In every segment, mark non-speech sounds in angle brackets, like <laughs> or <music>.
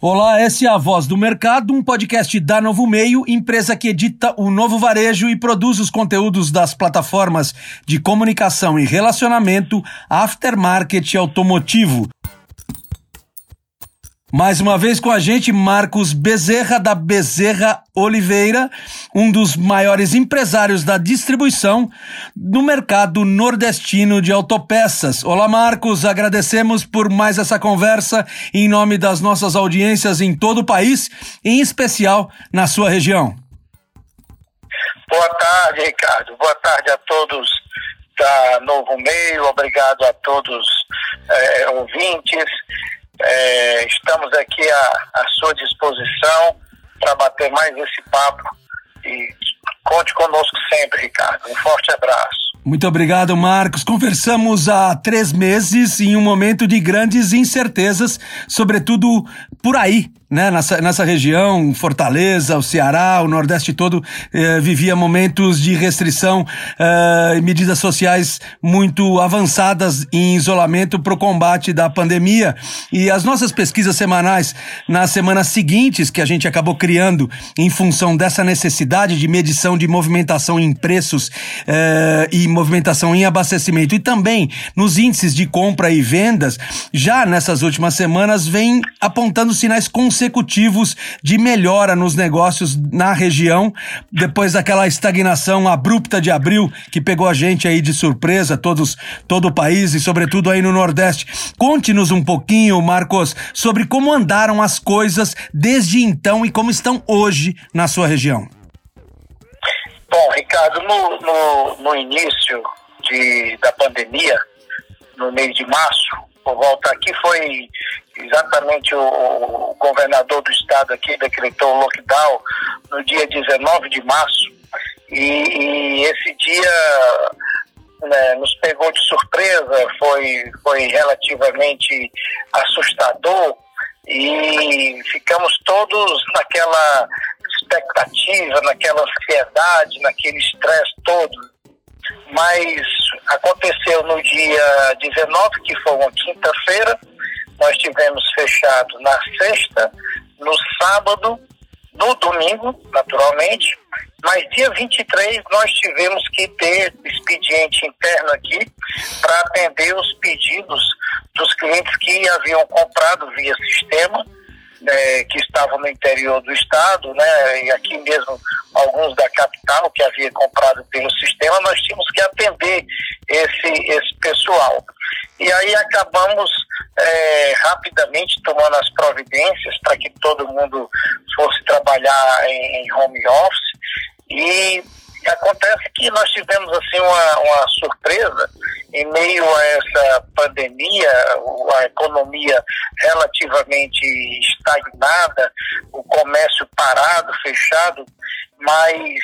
Olá, essa é a Voz do Mercado, um podcast da Novo Meio, empresa que edita o novo varejo e produz os conteúdos das plataformas de comunicação e relacionamento aftermarket automotivo. Mais uma vez com a gente, Marcos Bezerra, da Bezerra Oliveira, um dos maiores empresários da distribuição no mercado nordestino de autopeças. Olá, Marcos, agradecemos por mais essa conversa em nome das nossas audiências em todo o país, em especial na sua região. Boa tarde, Ricardo. Boa tarde a todos da Novo Meio, obrigado a todos é, ouvintes. É, estamos aqui à, à sua disposição para bater mais esse papo e conte conosco sempre, Ricardo. Um forte abraço. Muito obrigado, Marcos. Conversamos há três meses em um momento de grandes incertezas, sobretudo por aí, né, nessa, nessa região, Fortaleza, o Ceará, o Nordeste todo eh, vivia momentos de restrição eh, e medidas sociais muito avançadas em isolamento para o combate da pandemia. E as nossas pesquisas semanais, nas semanas seguintes, que a gente acabou criando em função dessa necessidade de medição de movimentação em preços eh, e movimentação em abastecimento e também nos índices de compra e vendas, já nessas últimas semanas vem apontando sinais consistentes consecutivos de melhora nos negócios na região, depois daquela estagnação abrupta de abril que pegou a gente aí de surpresa, todos, todo o país e sobretudo aí no Nordeste. Conte-nos um pouquinho, Marcos, sobre como andaram as coisas desde então e como estão hoje na sua região. Bom, Ricardo, no, no, no início de, da pandemia, no mês de março, por volta aqui foi exatamente o, o, governador do estado aqui decretou o lockdown no dia 19 de março e, e esse dia né, nos pegou de surpresa, foi, foi relativamente assustador e ficamos todos naquela expectativa, naquela ansiedade, naquele estresse todo. Mas aconteceu no dia 19, que foi uma quinta-feira, nós tivemos fechado na sexta, no sábado, no domingo, naturalmente, mas dia 23 nós tivemos que ter expediente interno aqui para atender os pedidos dos clientes que haviam comprado via sistema, né, que estavam no interior do estado, né, e aqui mesmo alguns da capital que havia comprado pelo sistema, nós tínhamos que atender esse, esse pessoal. E aí acabamos é, rapidamente tomando as providências para que todo mundo fosse trabalhar em, em home office. E acontece que nós tivemos assim uma, uma surpresa em meio a essa pandemia, a economia relativamente estagnada, o comércio parado, fechado, mas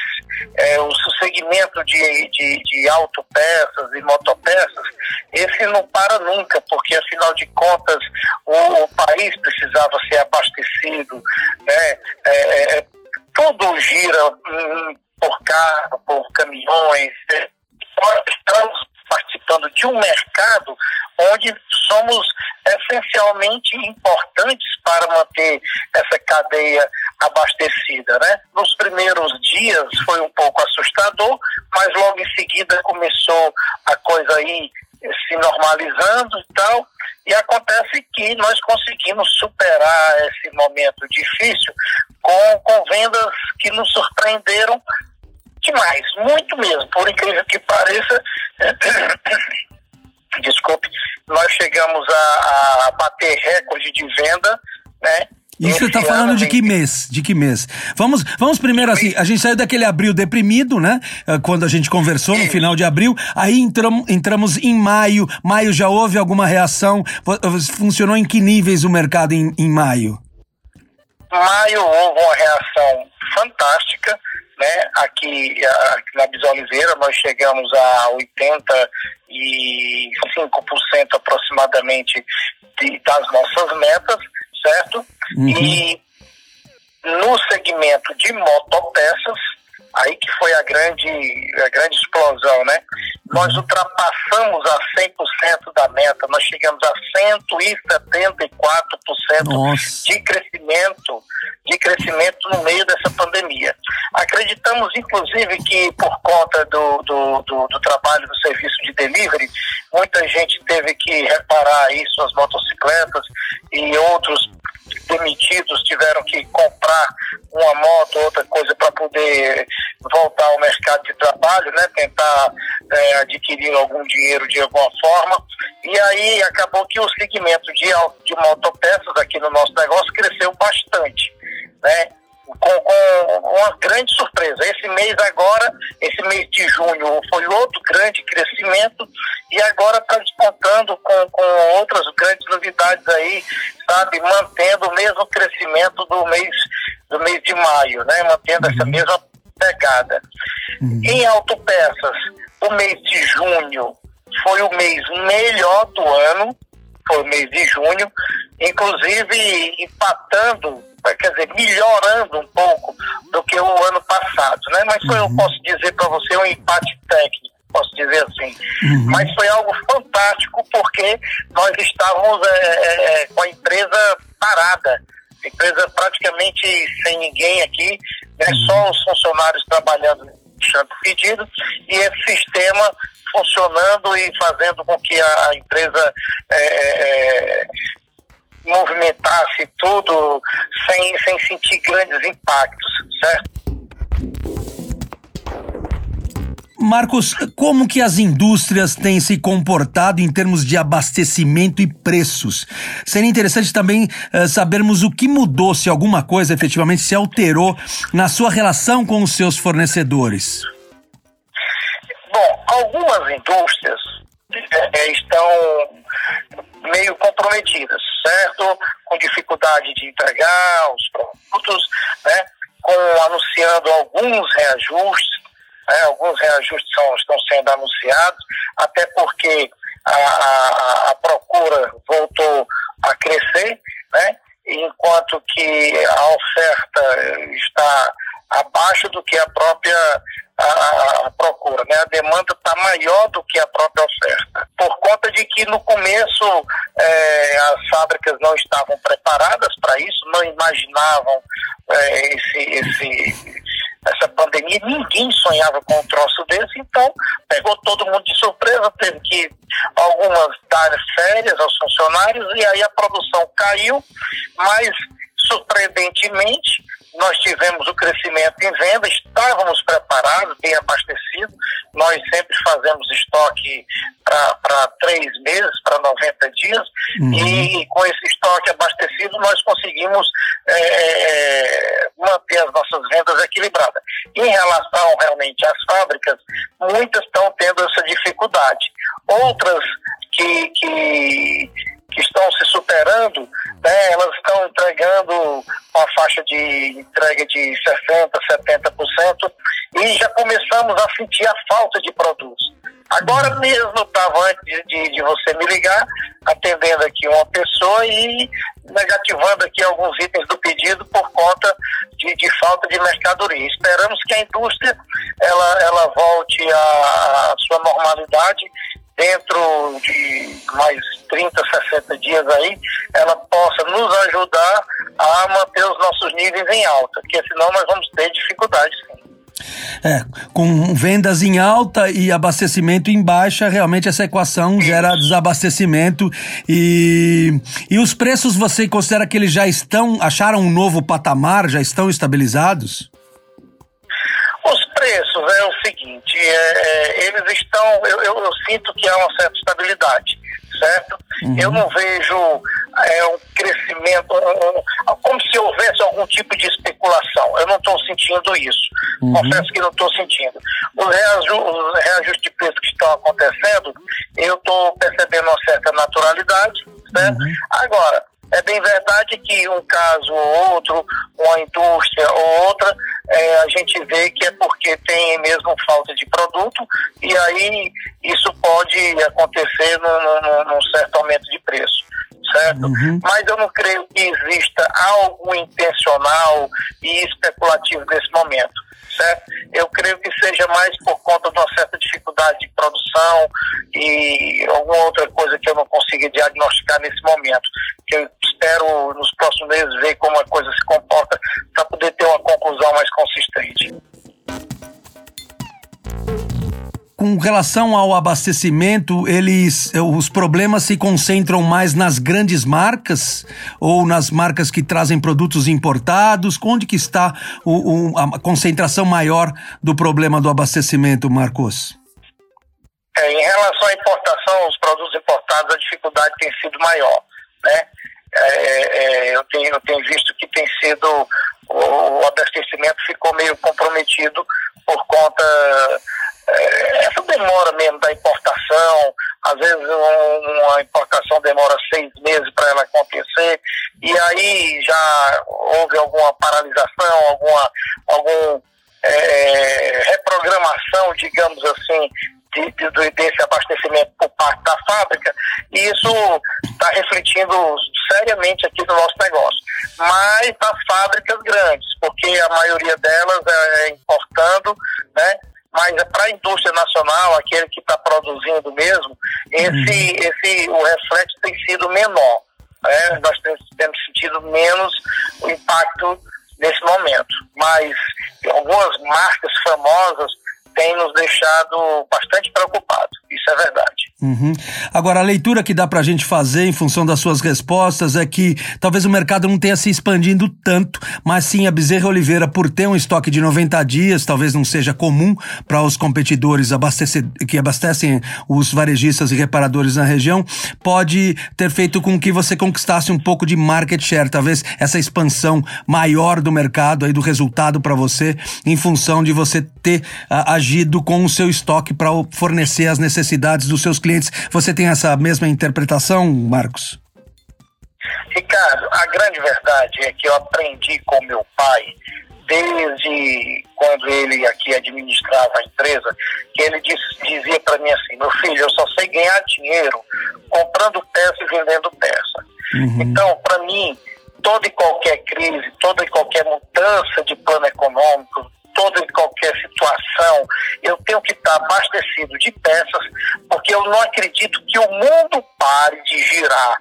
é, o segmento de, de, de autopeças e motopeças, esse não para nunca, porque afinal de contas o, o país precisava ser abastecido, né? É, é, tudo gira hum, por carro, por caminhões. Né? Estamos participando de um mercado onde somos essencialmente importantes para manter essa cadeia abastecida, né? Nos primeiros dias foi um pouco assustador, mas logo em seguida começou a coisa aí se normalizando e tal, e acontece que nós conseguimos superar esse momento difícil com, com vendas que nos surpreenderam demais, muito mesmo, por incrível que pareça. <coughs> Desculpe, nós chegamos a, a bater recorde de venda, né? Isso você está falando de que mês? De que mês? Vamos, vamos primeiro assim, a gente saiu daquele abril deprimido, né? Eh, quando a gente conversou no final de abril, aí entramos, entramos em maio. Maio já houve alguma reação? Funcionou em que níveis o mercado em, em maio? Maio houve uma reação fantástica, né? Aqui, aqui na Bisoliveira nós chegamos a 85% aproximadamente de, das nossas metas, certo? Uhum. E no segmento de motopeças, aí que foi a grande, a grande explosão, né? Nós uhum. ultrapassamos a 100% da meta, nós chegamos a 174% Nossa. de crescimento de crescimento no meio dessa pandemia. Acreditamos, inclusive, que por conta do, do, do, do trabalho do serviço de delivery, muita gente teve que reparar aí suas motocicletas e outros demitidos tiveram que comprar uma moto, outra coisa para poder voltar ao mercado de trabalho, né? Tentar é, adquirir algum dinheiro de alguma forma. E aí acabou que o segmento de, de motopeças aqui no nosso negócio cresceu bastante, né? Com, com, uma grande surpresa. Esse mês agora, esse mês de junho, foi outro grande crescimento e agora está despontando com, com outras grandes novidades aí, sabe, mantendo o mesmo crescimento do mês do mês de maio, né? Mantendo uhum. essa mesma pegada. Uhum. Em autopeças, o mês de junho foi o mês melhor do ano, foi o mês de junho, inclusive empatando, quer dizer, melhorando um pouco do que o ano passado, né? Mas foi, uhum. eu posso dizer para você, um empate técnico, posso dizer assim. Uhum. Mas foi algo fantástico porque nós estávamos é, é, com a empresa parada, empresa praticamente sem ninguém aqui, né? Uhum. Só os funcionários trabalhando, deixando pedido, e esse sistema funcionando e fazendo com que a, empresa é, é, movimentasse tudo sem, sem sentir grandes impactos, certo? Marcos, como que as indústrias têm se comportado em termos de abastecimento e preços? Seria interessante também uh, sabermos o que mudou, se alguma coisa efetivamente se alterou na sua relação com os seus fornecedores. Bom, algumas indústrias é, estão meio comprometidas, certo? Com dificuldade de entregar os produtos, né? Com anunciando alguns reajustes, né? alguns reajustes são, estão sendo anunciados, até porque a, a, a procura voltou a crescer, né? enquanto que a oferta está abaixo do que a própria a, a procura, né? A demanda está maior do que a própria oferta, por conta de que no começo é, as fábricas não estavam preparadas para isso, não imaginavam é, esse, esse, essa pandemia, ninguém sonhava com um troço desse, então pegou todo mundo de surpresa, teve que algumas dar férias aos funcionários e aí a produção caiu, mas surpreendentemente nós tivemos o crescimento em venda, estávamos preparados, bem abastecidos. Nós sempre fazemos estoque para três meses, para 90 dias, uhum. e com esse estoque abastecido nós conseguimos é, é, manter as nossas vendas equilibradas. Em relação realmente às fábricas, muitas estão tendo essa dificuldade. Outras que, que que estão se superando, né, elas estão entregando uma faixa de entrega de 60%, 70%, e já começamos a sentir a falta de produtos. Agora mesmo estava antes de, de, você me ligar, atendendo aqui uma pessoa e negativando aqui alguns itens do pedido por conta de, de falta de mercadoria. Esperamos que a indústria ela, ela volte à sua normalidade dentro de mais 30, 60 dias aí, ela possa nos ajudar a manter os nossos níveis em alta, porque senão nós vamos ter dificuldades sim. É, com vendas em alta e abastecimento em baixa, realmente essa equação gera desabastecimento e, e os preços você considera que eles já estão, acharam um novo patamar, já estão estabilizados? Os preços é o seguinte, é, é, eles estão, eu, eu, eu, sinto que há uma certa estabilidade, certo? Uhum. Eu não vejo é, um crescimento, um, um, como se houvesse algum tipo de especulação. Eu não estou sentindo isso. Uhum. Confesso que não estou sentindo. Os, reaju os reajustes de preço que estão acontecendo, eu estou percebendo uma certa naturalidade, certo? Uhum. Agora, é bem verdade que um caso ou outro, uma indústria ou outra, é, a gente vê que é porque tem mesmo falta de produto e aí isso pode acontecer num, num, num certo aumento de preço, certo? Uhum. Mas eu não creio que exista algo intencional e especulativo nesse momento, certo? Eu creio que seja mais por conta de uma certa dificuldade de produção e alguma outra coisa que eu não consiga diagnosticar nesse momento. Que eu espero nos próximos meses ver como a coisa se comporta para poder ter uma conclusão mais consistente. Com relação ao abastecimento, eles, os problemas se concentram mais nas grandes marcas ou nas marcas que trazem produtos importados? Onde que está o, o, a concentração maior do problema do abastecimento, Marcos? É, em relação à importação, os produtos importados, a dificuldade tem sido maior, né? É, é, é eu, tenho, eu tenho visto que tem sido o, o abastecimento ficou meio comprometido por conta essa demora mesmo da importação, às vezes um, uma importação demora seis meses para ela acontecer, e aí já houve alguma paralisação, alguma algum, é, reprogramação, digamos assim, de, de, desse abastecimento por parte da fábrica, e isso está refletindo seriamente aqui no nosso negócio. Mas nas fábricas grandes, porque a maioria delas é importando, né? Mas é para a indústria nacional, aquele que está produzindo mesmo, esse, uhum. esse, o reflexo tem sido menor. Né? Nós temos, temos sentido menos o impacto nesse momento. Mas algumas marcas famosas têm nos deixado bastante preocupados. Isso é verdade. Uhum. Agora, a leitura que dá para a gente fazer em função das suas respostas é que talvez o mercado não tenha se expandindo tanto, mas sim a Bezerra Oliveira, por ter um estoque de 90 dias, talvez não seja comum para os competidores abastecer, que abastecem os varejistas e reparadores na região, pode ter feito com que você conquistasse um pouco de market share, talvez essa expansão maior do mercado, aí do resultado para você, em função de você ter uh, agido com o seu estoque para fornecer as necessidades dos seus clientes. Você tem essa mesma interpretação, Marcos? Ricardo, a grande verdade é que eu aprendi com meu pai desde quando ele aqui administrava a empresa, que ele dizia para mim assim, meu filho, eu só sei ganhar dinheiro comprando peça e vendendo peça. Uhum. Então, para mim, toda e qualquer crise, toda e qualquer mudança de plano econômico, toda e qualquer situação, eu tenho que estar abastecido de peças, porque eu não acredito que o mundo pare de girar,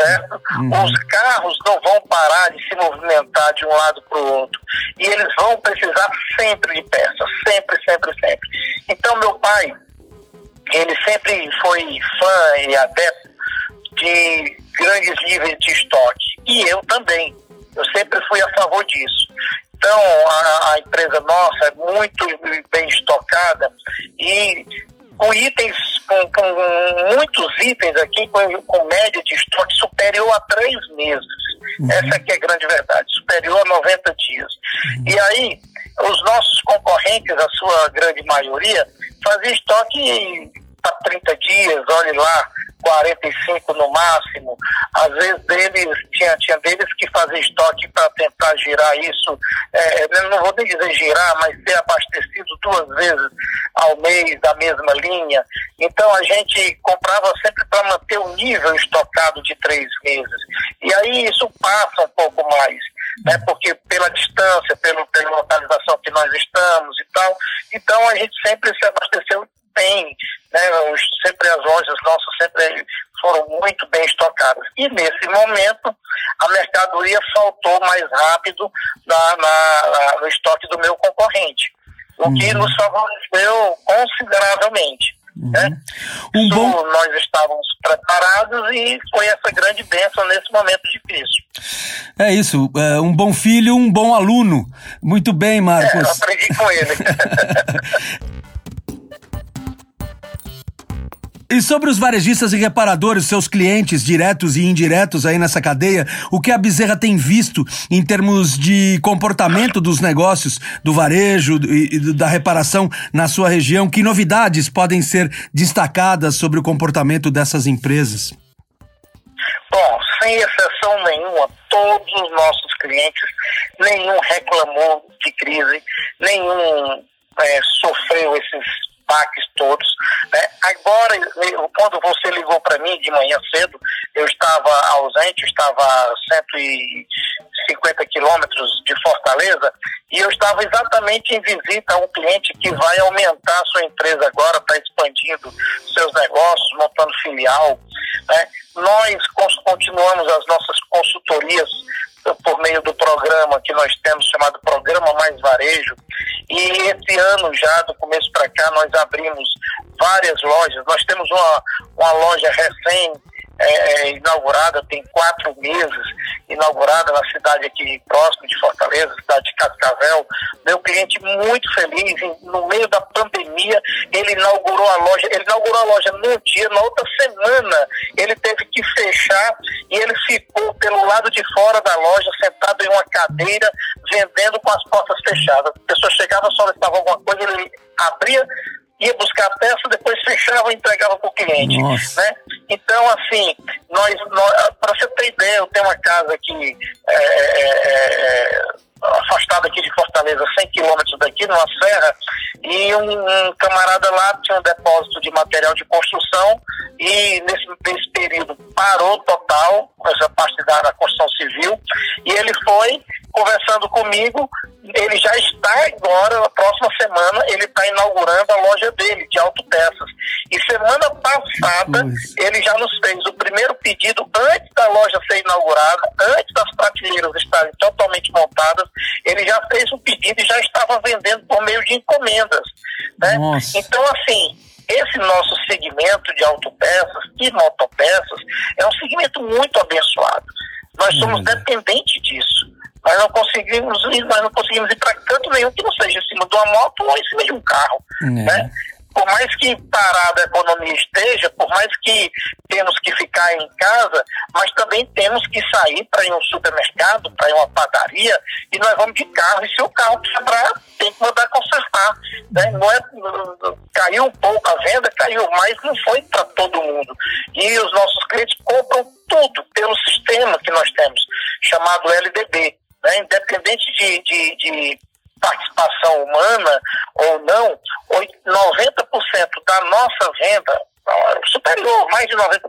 certo? Uhum. Os carros não vão parar de se movimentar de um lado para o outro. E eles vão precisar sempre de peças, sempre, sempre, sempre. Então, meu pai, ele sempre foi fã e adepto de grandes níveis de estoque. E eu também. Eu sempre fui a favor disso. Então, a, a empresa nossa é muito bem estocada e com itens, com, com, muitos itens aqui, com, com, média de estoque superior a três meses. Uhum. Essa aqui é a grande verdade, superior a 90 dias. Uhum. E aí, os nossos concorrentes, a sua grande maioria, faziam estoque para 30 dias, olhe lá, 45 no máximo. Às vezes deles, tinha, tinha deles que fazer estoque para tentar girar isso, é, não vou nem dizer girar, mas ser abastecido duas vezes ao mês da mesma linha. Então a gente comprava sempre para manter o nível estocado de três meses. E aí isso passa um pouco mais. Né, porque pela distância, pelo, pela localização que nós estamos e tal, então a gente sempre se abasteceu bem, né, sempre as lojas nossas sempre foram muito bem estocadas. E nesse momento, a mercadoria faltou mais rápido na, na, na no estoque do meu concorrente, o uhum. que nos favoreceu consideravelmente. Uhum. Né? Um Isso, bom... Nós estávamos preparados e foi essa grande bênção nesse momento difícil. É isso, é, um bom filho, um bom aluno. Muito bem, Marcos. É, aprendi com ele. <laughs> E sobre os varejistas e reparadores, seus clientes diretos e indiretos aí nessa cadeia, o que a Bezerra tem visto em termos de comportamento dos negócios do varejo e da reparação na sua região? Que novidades podem ser destacadas sobre o comportamento dessas empresas? Bom, sem exceção nenhuma, todos os nossos clientes, nenhum reclamou de crise, nenhum é, sofreu esses baques todos. Né? Agora, quando você ligou para mim de manhã cedo, eu estava ausente, estava a 150 quilômetros de Fortaleza, e eu estava exatamente em visita a um cliente que vai aumentar sua empresa agora, está expandindo seus negócios, montando filial. Né? Nós continuamos as nossas consultorias por meio do programa que nós temos chamado Programa Mais Varejo. E esse ano já, do começo para cá, nós abrimos várias lojas. Nós temos uma, uma loja recém é, é, inaugurada, tem quatro meses, inaugurada na cidade aqui próximo de Fortaleza, cidade de Cascavel. Meu cliente muito feliz, no meio da pandemia, ele inaugurou a loja, ele inaugurou a loja num dia, na outra semana ele teve que fechar e ele ficou pelo lado de fora da loja, sentado em uma cadeira, vendendo com as portas fechadas. A pessoa chegava, solicitava alguma coisa, ele abria ia buscar a peça, depois fechava e entregava para o cliente. Né? Então, assim, nós, nós para você ter ideia, eu tenho uma casa aqui é, é, é, é afastada aqui de Fortaleza, 100 quilômetros daqui, numa serra, e um, um, camarada lá tinha um depósito de material de construção e nesse, nesse período parou total, essa parte da construção civil, e ele foi conversando comigo, ele já está agora, na próxima semana, ele está inaugurando a loja dele, de autopeças. E semana passada, ele já nos fez o primeiro pedido antes da loja ser inaugurada, antes das prateleiras estarem totalmente montadas, ele já fez o pedido e já estava vendendo por meio de encomendas. Né? Então, assim, esse nosso segmento de autopeças e motopeças é um segmento muito abençoado. Nós somos dependentes disso. Nós não conseguimos ir, nós não conseguimos ir para canto nenhum que não seja em cima de uma moto ou em cima de um carro. É. Né? Por mais que parada a economia esteja, por mais que temos que ficar em casa, mas também temos que sair para ir um supermercado, para ir uma padaria, e nós vamos de carro. E se o carro quebrar, tem que mandar consertar. Né? Não é, caiu um pouco a venda, caiu, mas não foi para todo mundo. E os nossos clientes compram tudo pelo sistema que nós temos, chamado LDB né, independente de, de, de participação humana ou não, 90% da nossa venda, superior, mais de 90%,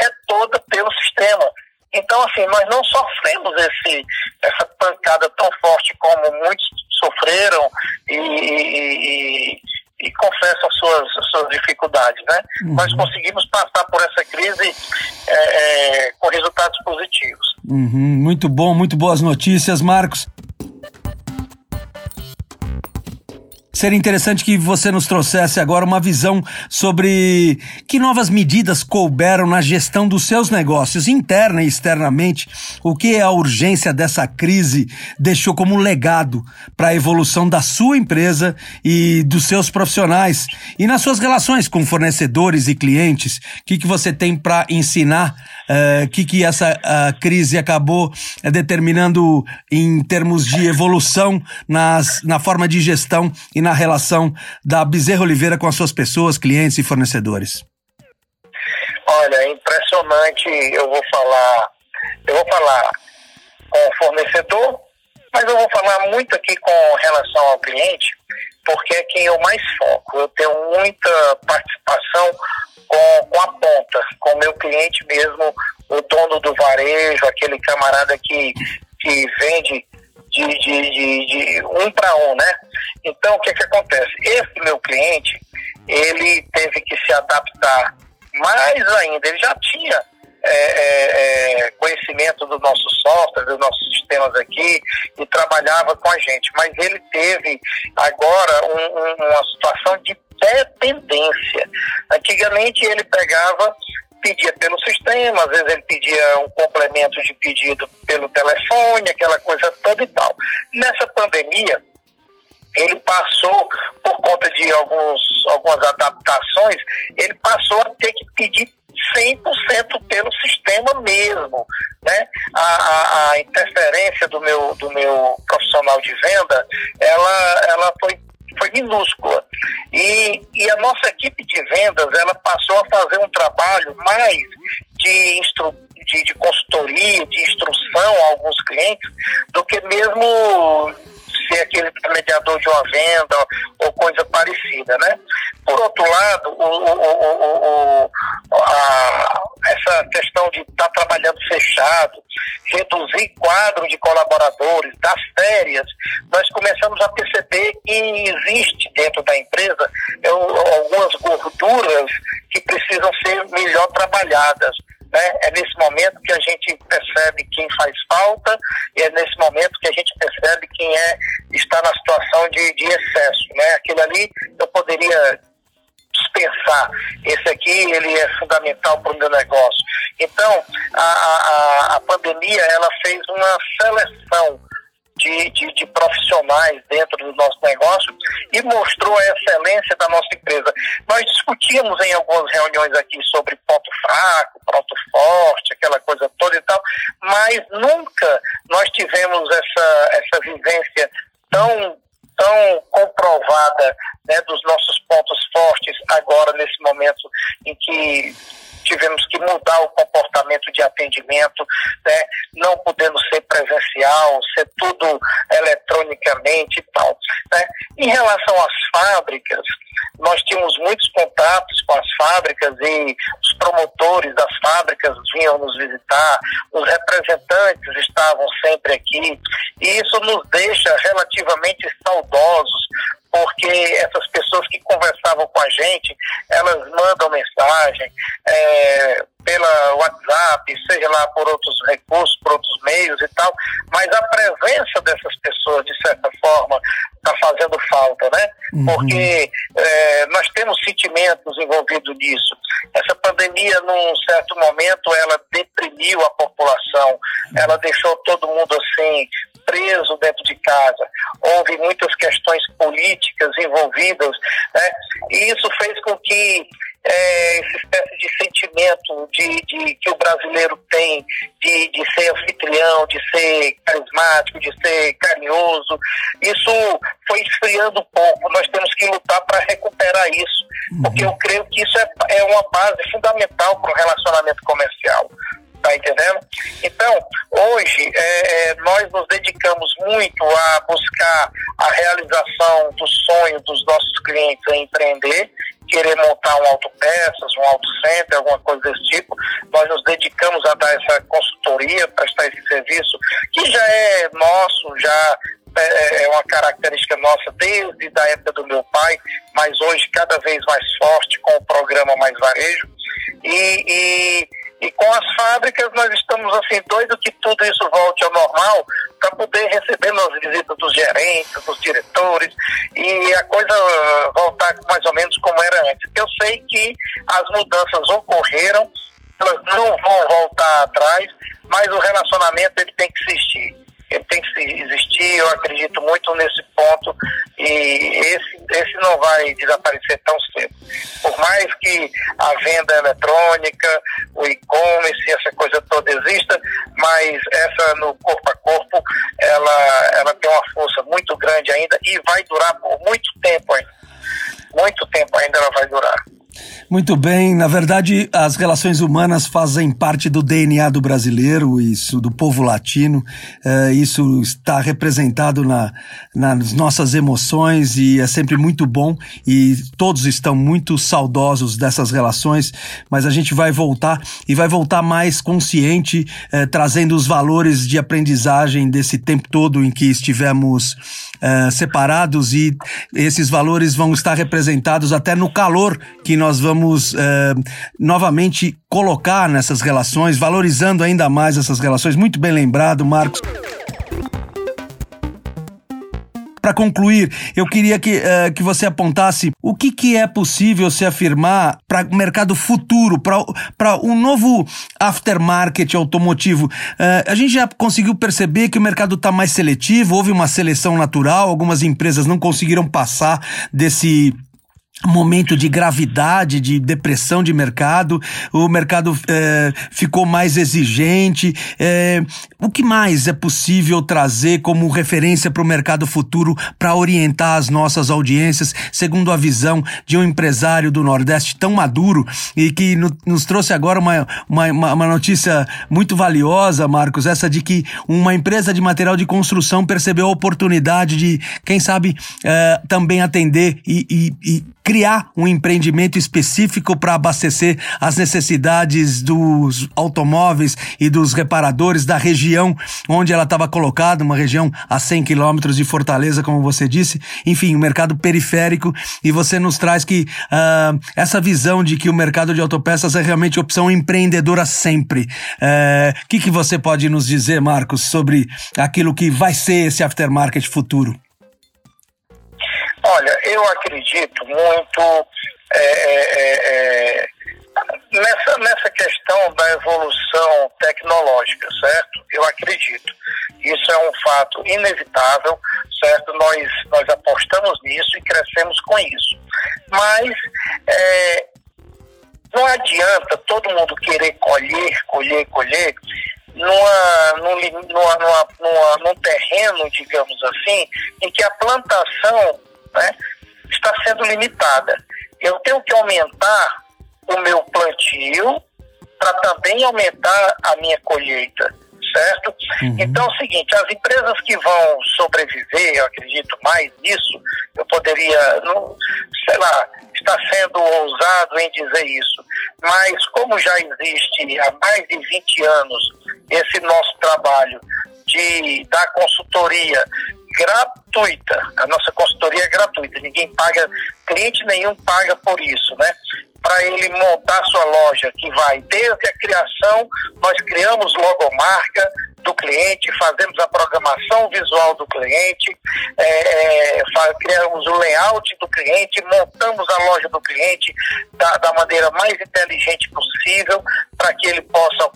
é toda pelo sistema. Então, assim, nós não sofremos esse, essa pancada tão forte como muitos sofreram e, e, e confessam suas, suas dificuldades, né? Uhum. Nós conseguimos passar por essa crise é, é, com resultados positivos. Uhum. Muito bom, muito boas notícias, Marcos. Seria interessante que você nos trouxesse agora uma visão sobre que novas medidas couberam na gestão dos seus negócios, interna e externamente, o que a urgência dessa crise deixou como legado para a evolução da sua empresa e dos seus profissionais e nas suas relações com fornecedores e clientes. O que, que você tem para ensinar? O uh, que, que essa uh, crise acabou uh, determinando em termos de evolução nas, na forma de gestão e na na relação da Bezerra Oliveira com as suas pessoas, clientes e fornecedores? Olha, é impressionante. Eu vou falar, eu vou falar com o fornecedor, mas eu vou falar muito aqui com relação ao cliente, porque é quem eu mais foco. Eu tenho muita participação com, com a ponta, com o meu cliente mesmo, o dono do varejo, aquele camarada que, que vende de, de, de, de um para um, né? Então, o que, que acontece? Esse meu cliente, ele teve que se adaptar mais ainda. Ele já tinha é, é, é, conhecimento do nosso software, dos nossos sistemas aqui e trabalhava com a gente, mas ele teve agora um, um, uma situação de dependência. Antigamente ele pegava pedia pelo sistema, às vezes ele pedia um complemento de pedido pelo telefone, aquela coisa toda e tal. Nessa pandemia, ele passou, por conta de alguns, algumas adaptações, ele passou a ter que pedir 100% pelo sistema mesmo. Né? A, a, a, interferência do meu, do meu profissional de venda, ela, ela foi, foi minúscula. E, e a nossa equipe de vendas, ela passou a fazer um trabalho mais de, instru, de, de consultoria, de instrução a alguns clientes, do que mesmo ser aquele mediador de uma venda ou coisa parecida, né? Por outro lado, o, o, o, a, essa questão de estar tá trabalhando fechado, reduzir quadro de colaboradores, das férias, nós começamos a perceber que existe dentro da empresa é, algumas gorduras que precisam ser melhor trabalhadas. Né? É nesse momento que a gente percebe quem faz falta e é nesse momento que a gente percebe quem é está na situação de, de excesso. Né? Aquilo ali eu poderia dispensar. Esse aqui ele é fundamental para o meu negócio. Então, a, a, a pandemia ela fez uma seleção de, de, de, profissionais dentro do nosso negócio e mostrou a excelência da nossa empresa. Nós discutimos em algumas reuniões aqui sobre ponto fraco, ponto forte, aquela coisa toda e tal, mas nunca nós tivemos essa, essa vivência tão, tão comprovada né, dos nossos pontos fortes agora, nesse momento em que tivemos que mudar o comportamento de atendimento, né? não podendo ser presencial, ser tudo eletronicamente e tal. Né? Em relação às fábricas, nós tínhamos muitos contatos com as fábricas e os promotores das fábricas vinham nos visitar, os representantes estavam sempre aqui, e isso nos deixa relativamente saudosos porque essas pessoas que conversavam com a gente, elas mandam mensagem é, pela WhatsApp, seja lá por outros recursos, por outros meios e tal, mas a presença dessas pessoas, de certa forma, está fazendo falta, né? Uhum. Porque é, nós temos sentimentos envolvidos nisso. Essa pandemia, num certo momento, ela deprimiu a população, ela deixou todo mundo assim preso dentro de casa. Houve muitas questões políticas envolvidas, né? e isso fez com que é, essa espécie de sentimento de, de, que o brasileiro tem de, de ser anfitrião, de ser carismático, de ser carinhoso, isso foi esfriando um pouco. Nós temos que lutar para recuperar isso, uhum. porque eu creio que isso é, é uma base fundamental para o relacionamento comercial. Tá entendendo? Então, hoje, é, é, nós nos dedicamos muito a buscar a realização do sonho dos nossos clientes em empreender, querer montar um autopeças, um autocenter, alguma coisa desse tipo. Nós nos dedicamos a dar essa consultoria, prestar esse serviço, que já é nosso, já é, é, é uma característica nossa desde a época do meu pai, mas hoje cada vez mais forte com o programa Mais Varejo. E, e e com as fábricas nós estamos assim doidos que tudo isso volte ao normal para poder receber as visitas dos gerentes, dos diretores e a coisa voltar mais ou menos como era antes. Eu sei que as mudanças ocorreram, elas não vão voltar atrás, mas o relacionamento ele tem que existir tem que existir, eu acredito muito nesse ponto e esse, esse não vai desaparecer tão cedo. Por mais que a venda eletrônica, o e-commerce, essa coisa toda exista, mas essa no corpo a corpo, ela, ela tem uma força muito grande ainda e vai durar por muito tempo ainda. Muito tempo ainda ela vai durar. Muito bem, na verdade, as relações humanas fazem parte do DNA do brasileiro, isso do povo latino, é, isso está representado na, nas nossas emoções e é sempre muito bom e todos estão muito saudosos dessas relações, mas a gente vai voltar e vai voltar mais consciente, é, trazendo os valores de aprendizagem desse tempo todo em que estivemos é, separados e esses valores vão estar representados até no calor que nós vamos é, novamente colocar nessas relações, valorizando ainda mais essas relações. Muito bem lembrado, Marcos. Para concluir, eu queria que, uh, que você apontasse o que, que é possível se afirmar para o mercado futuro, para um novo aftermarket automotivo. Uh, a gente já conseguiu perceber que o mercado está mais seletivo, houve uma seleção natural, algumas empresas não conseguiram passar desse momento de gravidade, de depressão de mercado, o mercado é, ficou mais exigente. É, o que mais é possível trazer como referência para o mercado futuro para orientar as nossas audiências, segundo a visão de um empresário do Nordeste tão maduro e que no, nos trouxe agora uma, uma, uma notícia muito valiosa, Marcos, essa de que uma empresa de material de construção percebeu a oportunidade de, quem sabe, é, também atender e, e, e criar um empreendimento específico para abastecer as necessidades dos automóveis e dos reparadores da região onde ela estava colocada, uma região a 100 quilômetros de Fortaleza, como você disse. Enfim, um mercado periférico. E você nos traz que uh, essa visão de que o mercado de autopeças é realmente opção empreendedora sempre. O uh, que, que você pode nos dizer, Marcos, sobre aquilo que vai ser esse aftermarket futuro? Olha, eu acredito muito é, é, é, nessa, nessa questão da evolução tecnológica, certo? Eu acredito. Isso é um fato inevitável, certo? Nós, nós apostamos nisso e crescemos com isso. Mas é, não adianta todo mundo querer colher, colher, colher numa, numa, numa, numa, num terreno, digamos assim, em que a plantação né, está sendo limitada. Eu tenho que aumentar o meu plantio para também aumentar a minha colheita, certo? Uhum. Então é o seguinte, as empresas que vão sobreviver, eu acredito mais nisso, eu poderia, não, sei lá, está sendo ousado em dizer isso, mas como já existe há mais de 20 anos esse nosso trabalho de dar consultoria gratuita. A nossa consultoria é gratuita, ninguém paga, cliente nenhum paga por isso, né? Para ele montar sua loja, que vai desde a criação, nós criamos logomarca do cliente, fazemos a programação visual do cliente, é, é, criamos o layout do cliente, montamos a loja do cliente da, da maneira mais inteligente possível para que ele possa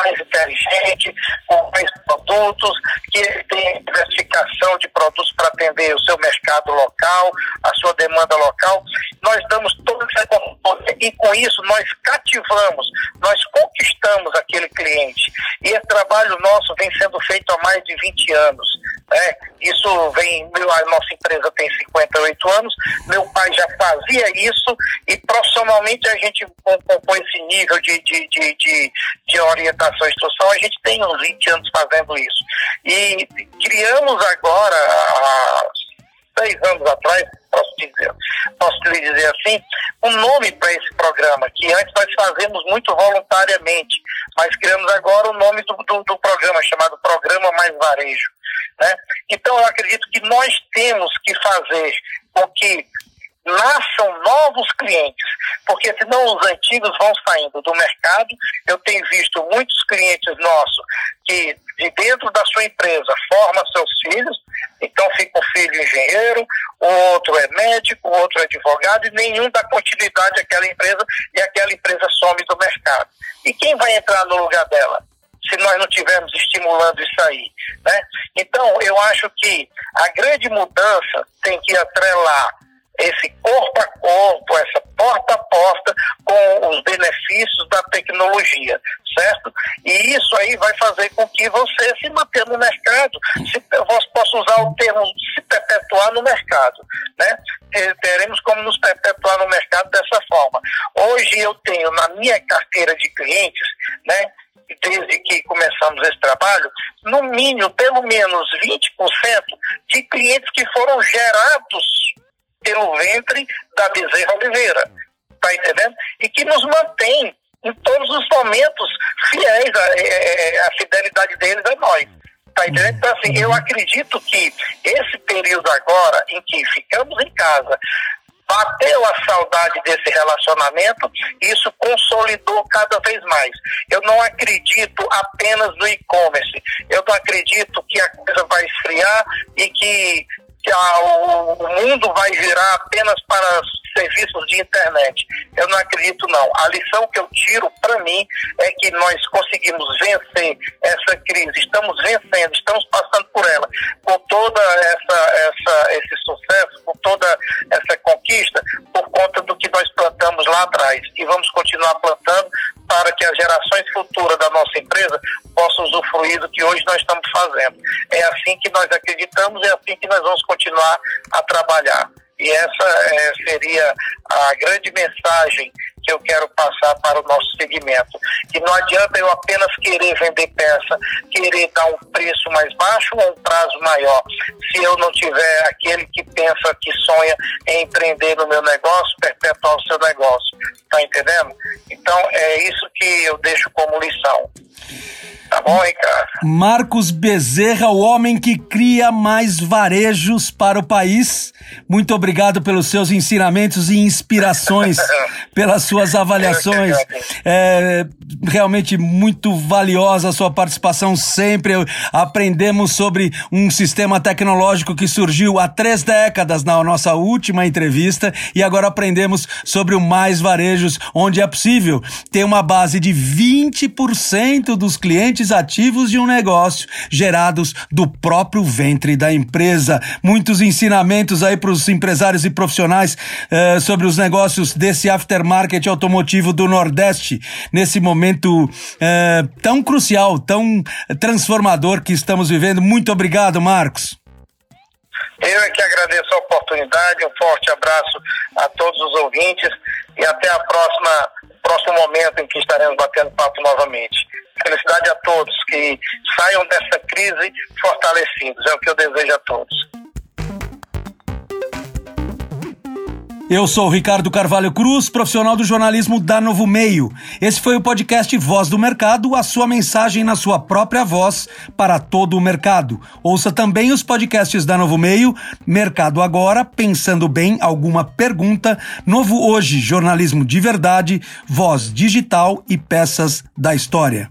mais inteligente, com mais produtos, que ele tenha diversificação de produtos para atender o seu mercado local, a sua demanda local. Nós damos toda essa consultoria e com isso nós cativamos, nós conquistamos aquele cliente. E esse trabalho nosso vem sendo feito há mais de 20 anos. Né? Isso vem, a nossa empresa tem 58 anos, meu pai já fazia isso e profissionalmente a gente compõe esse nível de, de, de, de, de orientação e instrução, a gente tem uns 20 anos fazendo isso. E criamos agora, há seis anos atrás, posso dizer, posso lhe dizer assim, um nome para esse programa, que antes nós fazemos muito voluntariamente, mas criamos agora o nome do, do, do programa, chamado Programa Mais Varejo. Né? Então, eu acredito que nós temos que fazer com que nasçam novos clientes, porque senão os antigos vão saindo do mercado. Eu tenho visto muitos clientes nossos que de dentro da sua empresa forma seus filhos, então fica um filho engenheiro, o outro é médico, o outro é advogado, e nenhum dá continuidade àquela empresa e aquela empresa some do mercado. E quem vai entrar no lugar dela? Se nós não estivermos estimulando isso aí. Né? Então, eu acho que a grande mudança tem que atrelar esse corpo a corpo, essa porta a porta com os benefícios da tecnologia, certo? E isso aí vai fazer com que você se mantenha no mercado, se, eu posso usar o termo se perpetuar no mercado, né? Teremos como nos perpetuar no mercado dessa forma. Hoje eu tenho na minha carteira de clientes, né? desde que começamos esse trabalho, no mínimo, pelo menos 20% de clientes que foram gerados pelo ventre da Bezerra Oliveira. Tá entendendo? E que nos mantém em todos os momentos fiéis, a, é, é, a fidelidade deles a nós. Tá entendendo? Então, assim, eu acredito que esse período agora, em que ficamos em casa, bateu a saudade desse relacionamento, isso consolidou cada vez mais. Eu não acredito apenas no e-commerce. Eu não acredito que a coisa vai esfriar e que que a, o, o mundo vai virar apenas para serviços de internet. Eu não acredito, não. A lição que eu tiro para mim é que nós conseguimos vencer essa crise, estamos vencendo, estamos passando por ela, com toda essa, essa, esse sucesso, com toda essa conquista, por conta do que nós plantamos lá atrás. E vamos continuar plantando para que as gerações futuras da nossa empresa possam usufruir do que hoje nós estamos fazendo. É assim que nós acreditamos, é assim que nós vamos continuar a trabalhar. E essa é, seria a grande mensagem que eu quero passar para o nosso segmento. Que não adianta eu apenas querer vender peça, querer dar um preço mais baixo ou um prazo maior. Se eu não tiver aquele que pensa, que sonha em empreender no meu negócio, perpetuar o seu negócio. Tá entendendo? Então é isso que eu deixo como lição. Tá bom, Ricardo? Marcos Bezerra, o homem que cria mais varejos para o país. Muito obrigado pelos seus ensinamentos e inspirações, <laughs> pelas suas avaliações. É realmente muito valiosa a sua participação sempre. Aprendemos sobre um sistema tecnológico que surgiu há três décadas na nossa última entrevista e agora aprendemos sobre o Mais Varejos, onde é possível ter uma base de 20% dos clientes ativos de um negócio gerados do próprio ventre da empresa. Muitos ensinamentos aí para os empresários e profissionais uh, sobre os negócios desse aftermarket automotivo do Nordeste nesse momento uh, tão crucial, tão transformador que estamos vivendo. Muito obrigado, Marcos. Eu é que agradeço a oportunidade, um forte abraço a todos os ouvintes e até a próxima próximo momento em que estaremos batendo papo novamente. Felicidade a todos, que saiam dessa crise fortalecidos, é o que eu desejo a todos. Eu sou o Ricardo Carvalho Cruz, profissional do jornalismo da Novo Meio. Esse foi o podcast Voz do Mercado, a sua mensagem na sua própria voz para todo o mercado. Ouça também os podcasts da Novo Meio, Mercado Agora, Pensando Bem, Alguma Pergunta, Novo Hoje, Jornalismo de Verdade, Voz Digital e Peças da História.